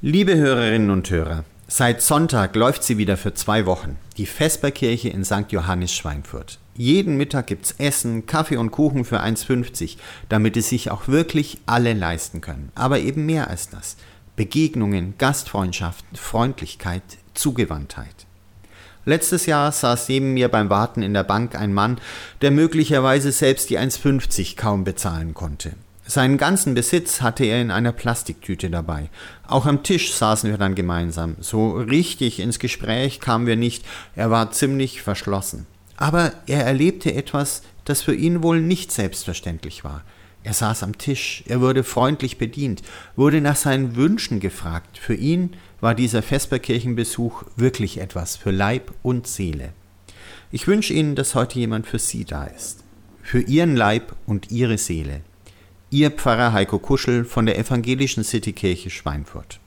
Liebe Hörerinnen und Hörer, seit Sonntag läuft sie wieder für zwei Wochen, die Vesperkirche in St. Johannes Schweinfurt. Jeden Mittag gibt's Essen, Kaffee und Kuchen für 1,50, damit es sich auch wirklich alle leisten können. Aber eben mehr als das. Begegnungen, Gastfreundschaften, Freundlichkeit, Zugewandtheit. Letztes Jahr saß neben mir beim Warten in der Bank ein Mann, der möglicherweise selbst die 1,50 kaum bezahlen konnte. Seinen ganzen Besitz hatte er in einer Plastiktüte dabei. Auch am Tisch saßen wir dann gemeinsam. So richtig ins Gespräch kamen wir nicht, er war ziemlich verschlossen. Aber er erlebte etwas, das für ihn wohl nicht selbstverständlich war. Er saß am Tisch, er wurde freundlich bedient, wurde nach seinen Wünschen gefragt. Für ihn war dieser Vesperkirchenbesuch wirklich etwas für Leib und Seele. Ich wünsche Ihnen, dass heute jemand für Sie da ist. Für Ihren Leib und Ihre Seele. Ihr Pfarrer Heiko Kuschel von der Evangelischen Citykirche Schweinfurt.